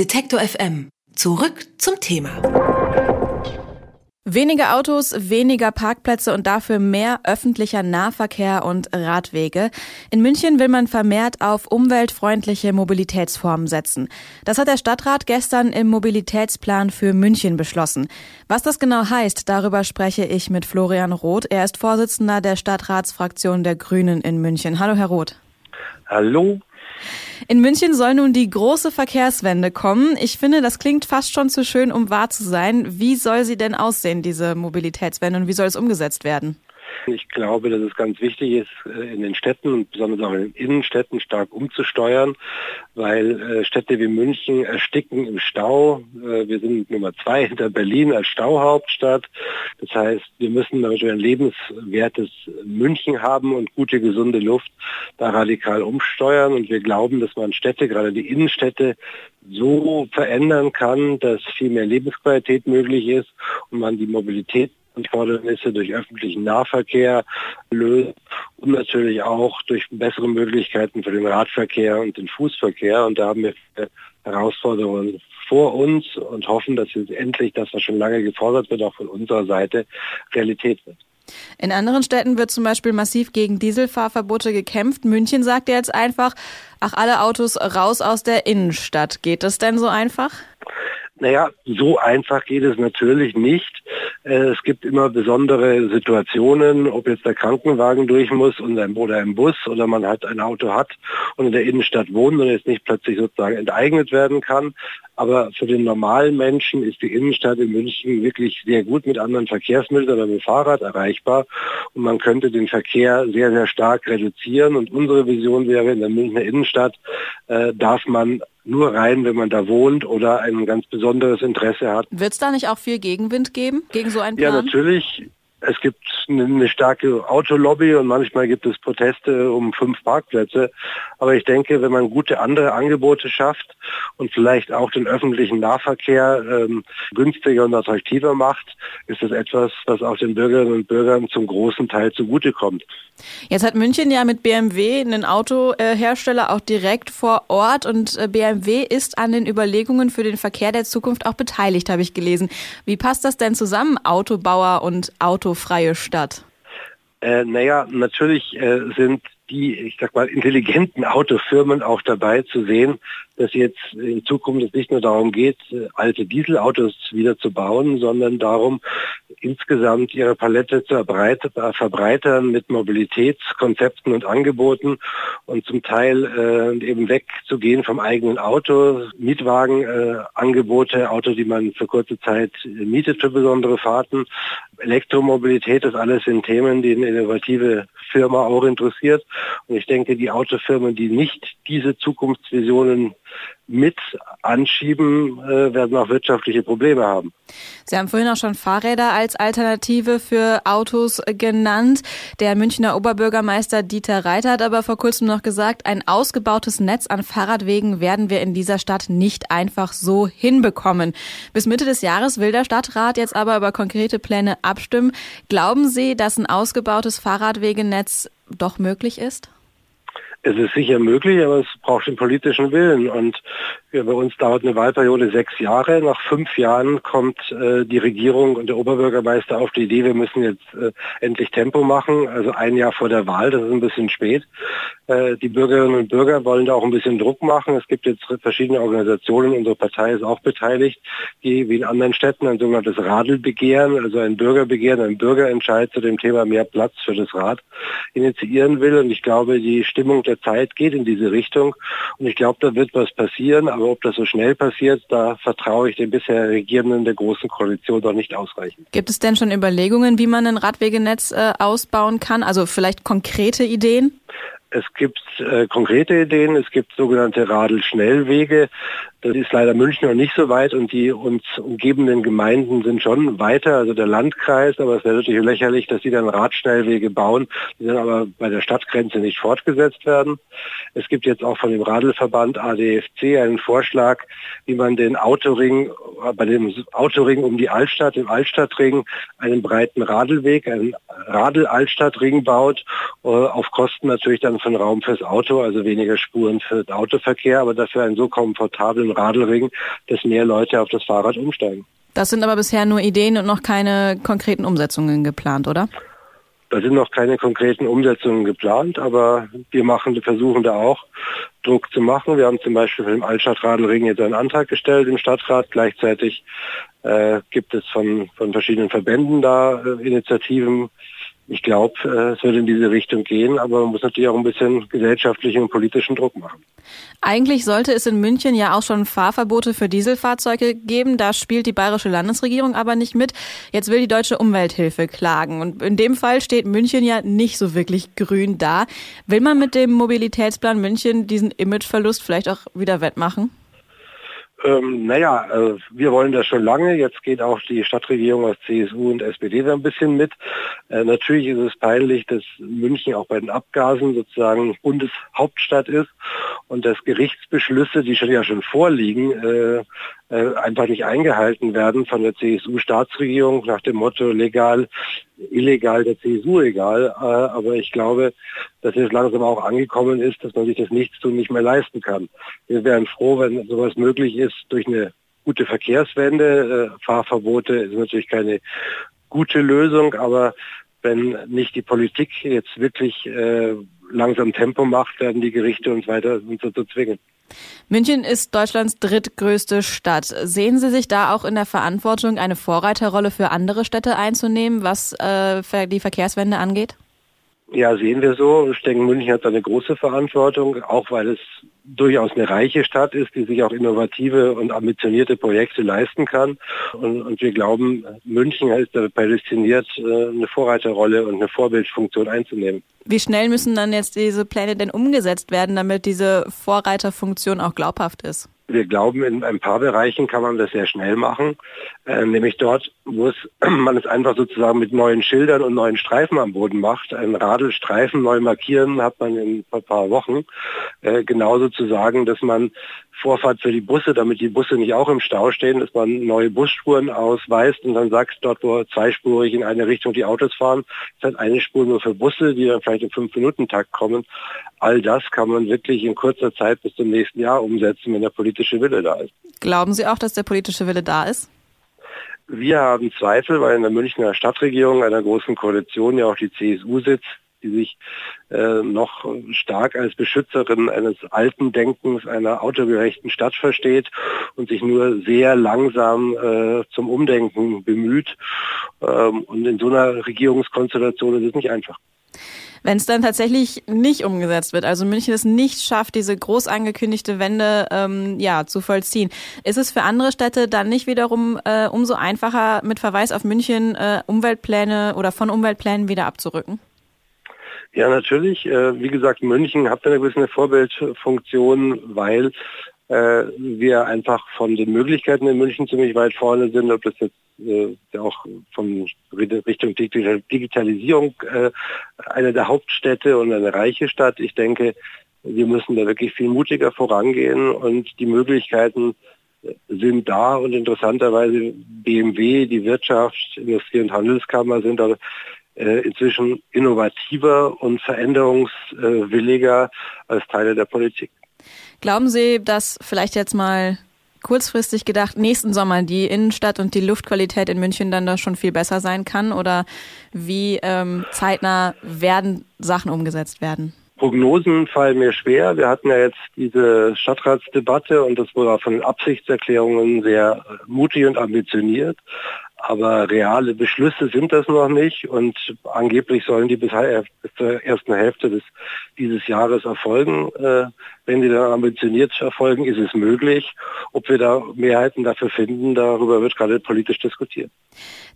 Detektor FM. Zurück zum Thema. Weniger Autos, weniger Parkplätze und dafür mehr öffentlicher Nahverkehr und Radwege. In München will man vermehrt auf umweltfreundliche Mobilitätsformen setzen. Das hat der Stadtrat gestern im Mobilitätsplan für München beschlossen. Was das genau heißt, darüber spreche ich mit Florian Roth. Er ist Vorsitzender der Stadtratsfraktion der Grünen in München. Hallo, Herr Roth. Hallo. In München soll nun die große Verkehrswende kommen. Ich finde, das klingt fast schon zu schön, um wahr zu sein. Wie soll sie denn aussehen, diese Mobilitätswende, und wie soll es umgesetzt werden? Ich glaube, dass es ganz wichtig ist, äh, in den Städten und besonders auch in den Innenstädten stark umzusteuern, weil äh, Städte wie München ersticken im Stau. Äh, wir sind Nummer zwei hinter Berlin als Stauhauptstadt. Das heißt, wir müssen ein lebenswertes München haben und gute, gesunde Luft da radikal umsteuern. Und wir glauben, dass man Städte, gerade die Innenstädte, so verändern kann, dass viel mehr Lebensqualität möglich ist und man die Mobilität Anfordernisse durch öffentlichen Nahverkehr lösen und natürlich auch durch bessere Möglichkeiten für den Radverkehr und den Fußverkehr. Und da haben wir Herausforderungen vor uns und hoffen, dass jetzt endlich das, was schon lange gefordert wird, auch von unserer Seite Realität wird. In anderen Städten wird zum Beispiel massiv gegen Dieselfahrverbote gekämpft. München sagt jetzt einfach, ach, alle Autos raus aus der Innenstadt. Geht das denn so einfach? Naja, so einfach geht es natürlich nicht. Äh, es gibt immer besondere Situationen, ob jetzt der Krankenwagen durch muss und ein, oder ein Bus oder man halt ein Auto hat und in der Innenstadt wohnt und jetzt nicht plötzlich sozusagen enteignet werden kann. Aber für den normalen Menschen ist die Innenstadt in München wirklich sehr gut mit anderen Verkehrsmitteln oder mit Fahrrad erreichbar. Und man könnte den Verkehr sehr, sehr stark reduzieren. Und unsere Vision wäre, in der Münchner Innenstadt äh, darf man nur rein, wenn man da wohnt oder ein ganz besonderes Interesse hat. Wird es da nicht auch viel Gegenwind geben gegen so einen Plan? Ja, natürlich. Es gibt eine starke Autolobby und manchmal gibt es Proteste um fünf Parkplätze. Aber ich denke, wenn man gute andere Angebote schafft und vielleicht auch den öffentlichen Nahverkehr ähm, günstiger und attraktiver macht, ist das etwas, was auch den Bürgerinnen und Bürgern zum großen Teil zugutekommt. Jetzt hat München ja mit BMW einen Autohersteller auch direkt vor Ort und äh, BMW ist an den Überlegungen für den Verkehr der Zukunft auch beteiligt, habe ich gelesen. Wie passt das denn zusammen, Autobauer und autofreie Stadt? Äh, naja, natürlich äh, sind die, ich sag mal, intelligenten Autofirmen auch dabei zu sehen, dass jetzt in Zukunft es nicht nur darum geht, äh, alte Dieselautos wieder zu bauen, sondern darum, insgesamt ihre Palette zu verbreitern mit Mobilitätskonzepten und Angeboten und zum Teil äh, eben wegzugehen vom eigenen Auto, Mietwagenangebote, äh, Autos, die man für kurze Zeit mietet für besondere Fahrten, Elektromobilität, das alles sind Themen, die eine innovative Firma auch interessiert. Und ich denke, die Autofirmen, die nicht diese Zukunftsvisionen mit anschieben, äh, werden auch wirtschaftliche Probleme haben. Sie haben vorhin auch schon Fahrräder als Alternative für Autos genannt. Der Münchner Oberbürgermeister Dieter Reiter hat aber vor kurzem noch gesagt, ein ausgebautes Netz an Fahrradwegen werden wir in dieser Stadt nicht einfach so hinbekommen. Bis Mitte des Jahres will der Stadtrat jetzt aber über konkrete Pläne abstimmen. Glauben Sie, dass ein ausgebautes Fahrradwegenetz doch möglich ist? Es ist sicher möglich, aber es braucht den politischen Willen. Und ja, bei uns dauert eine Wahlperiode sechs Jahre. Nach fünf Jahren kommt äh, die Regierung und der Oberbürgermeister auf die Idee, wir müssen jetzt äh, endlich Tempo machen. Also ein Jahr vor der Wahl, das ist ein bisschen spät. Äh, die Bürgerinnen und Bürger wollen da auch ein bisschen Druck machen. Es gibt jetzt verschiedene Organisationen, unsere Partei ist auch beteiligt, die wie in anderen Städten ein sogenanntes Radelbegehren, also ein Bürgerbegehren, ein Bürgerentscheid zu dem Thema mehr Platz für das Rad initiieren will. Und ich glaube, die Stimmung der Zeit geht in diese Richtung. Und ich glaube, da wird was passieren. Aber ob das so schnell passiert, da vertraue ich den bisher Regierenden der Großen Koalition doch nicht ausreichend. Gibt es denn schon Überlegungen, wie man ein Radwegenetz äh, ausbauen kann? Also vielleicht konkrete Ideen? Es gibt äh, konkrete Ideen, es gibt sogenannte Radelschnellwege. Das ist leider München noch nicht so weit und die uns umgebenden Gemeinden sind schon weiter, also der Landkreis, aber es wäre natürlich lächerlich, dass die dann Radschnellwege bauen, die dann aber bei der Stadtgrenze nicht fortgesetzt werden. Es gibt jetzt auch von dem Radelverband ADFC einen Vorschlag, wie man den Autoring, bei dem Autoring um die Altstadt, im Altstadtring, einen breiten Radelweg, einen Radel-Altstadtring baut, äh, auf Kosten natürlich dann von Raum fürs Auto, also weniger Spuren für den Autoverkehr, aber dafür einen so komfortablen und Radelring, dass mehr Leute auf das Fahrrad umsteigen. Das sind aber bisher nur Ideen und noch keine konkreten Umsetzungen geplant, oder? Da sind noch keine konkreten Umsetzungen geplant, aber wir machen, versuchen da auch Druck zu machen. Wir haben zum Beispiel für den Altstadtradelring jetzt einen Antrag gestellt im Stadtrat. Gleichzeitig äh, gibt es von, von verschiedenen Verbänden da äh, Initiativen, ich glaube, äh, es wird in diese Richtung gehen, aber man muss natürlich auch ein bisschen gesellschaftlichen und politischen Druck machen. Eigentlich sollte es in München ja auch schon Fahrverbote für Dieselfahrzeuge geben. Da spielt die bayerische Landesregierung aber nicht mit. Jetzt will die deutsche Umwelthilfe klagen. Und in dem Fall steht München ja nicht so wirklich grün da. Will man mit dem Mobilitätsplan München diesen Imageverlust vielleicht auch wieder wettmachen? Ähm, naja, äh, wir wollen das schon lange. Jetzt geht auch die Stadtregierung aus CSU und SPD da ein bisschen mit. Äh, natürlich ist es peinlich, dass München auch bei den Abgasen sozusagen Bundeshauptstadt ist und dass Gerichtsbeschlüsse, die schon ja schon vorliegen, äh, einfach nicht eingehalten werden von der CSU-Staatsregierung nach dem Motto legal, illegal, der CSU egal. Äh, aber ich glaube, dass es langsam auch angekommen ist, dass man sich das Nichtstun nicht mehr leisten kann. Wir wären froh, wenn sowas möglich ist durch eine gute Verkehrswende. Äh, Fahrverbote ist natürlich keine gute Lösung, aber wenn nicht die Politik jetzt wirklich äh, langsam Tempo macht, werden die Gerichte uns weiter dazu zwingen. München ist Deutschlands drittgrößte Stadt. Sehen Sie sich da auch in der Verantwortung, eine Vorreiterrolle für andere Städte einzunehmen, was äh, die Verkehrswende angeht? Ja, sehen wir so. Ich denke, München hat eine große Verantwortung, auch weil es durchaus eine reiche Stadt ist, die sich auch innovative und ambitionierte Projekte leisten kann. Und, und wir glauben, München ist prädestiniert, äh, eine Vorreiterrolle und eine Vorbildfunktion einzunehmen. Wie schnell müssen dann jetzt diese Pläne denn umgesetzt werden, damit diese Vorreiterfunktion auch glaubhaft ist? Wir glauben, in ein paar Bereichen kann man das sehr schnell machen, äh, nämlich dort, wo es, man es einfach sozusagen mit neuen Schildern und neuen Streifen am Boden macht. Ein Radelstreifen neu markieren hat man in ein paar Wochen. Äh, genauso zu sagen, dass man Vorfahrt für die Busse, damit die Busse nicht auch im Stau stehen, dass man neue Busspuren ausweist und dann sagt, dort wo zweispurig in eine Richtung die Autos fahren, ist halt eine Spur nur für Busse, die dann vielleicht im Fünf-Minuten-Takt kommen. All das kann man wirklich in kurzer Zeit bis zum nächsten Jahr umsetzen, wenn der politische Wille da ist. Glauben Sie auch, dass der politische Wille da ist? Wir haben Zweifel, weil in der Münchner Stadtregierung einer großen Koalition ja auch die CSU sitzt, die sich äh, noch stark als Beschützerin eines alten Denkens einer autogerechten Stadt versteht und sich nur sehr langsam äh, zum Umdenken bemüht. Ähm, und in so einer Regierungskonstellation ist es nicht einfach. Wenn es dann tatsächlich nicht umgesetzt wird, also München es nicht schafft, diese groß angekündigte Wende ähm, ja, zu vollziehen, ist es für andere Städte dann nicht wiederum äh, umso einfacher, mit Verweis auf München äh, Umweltpläne oder von Umweltplänen wieder abzurücken? Ja, natürlich. Äh, wie gesagt, München hat eine gewisse Vorbildfunktion, weil wir einfach von den Möglichkeiten in München ziemlich weit vorne sind, ob das jetzt äh, auch von Richtung Digitalisierung eine der Hauptstädte und eine reiche Stadt. Ich denke, wir müssen da wirklich viel mutiger vorangehen und die Möglichkeiten sind da und interessanterweise BMW, die Wirtschaft, Industrie- und Handelskammer sind da äh, inzwischen innovativer und veränderungswilliger als Teile der Politik. Glauben Sie, dass vielleicht jetzt mal kurzfristig gedacht nächsten Sommer die Innenstadt und die Luftqualität in München dann doch schon viel besser sein kann? Oder wie ähm, zeitnah werden Sachen umgesetzt werden? Prognosen fallen mir schwer. Wir hatten ja jetzt diese Stadtratsdebatte und das wurde auch von Absichtserklärungen sehr mutig und ambitioniert. Aber reale Beschlüsse sind das noch nicht und angeblich sollen die bis, zur ersten Hälfte des, dieses Jahres erfolgen. Äh, wenn die dann ambitioniert erfolgen, ist es möglich. Ob wir da Mehrheiten dafür finden, darüber wird gerade politisch diskutiert.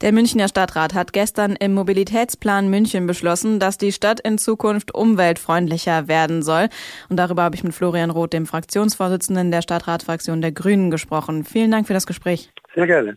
Der Münchner Stadtrat hat gestern im Mobilitätsplan München beschlossen, dass die Stadt in Zukunft umweltfreundlicher werden soll. Und darüber habe ich mit Florian Roth, dem Fraktionsvorsitzenden der Stadtratsfraktion der Grünen, gesprochen. Vielen Dank für das Gespräch. Sehr gerne.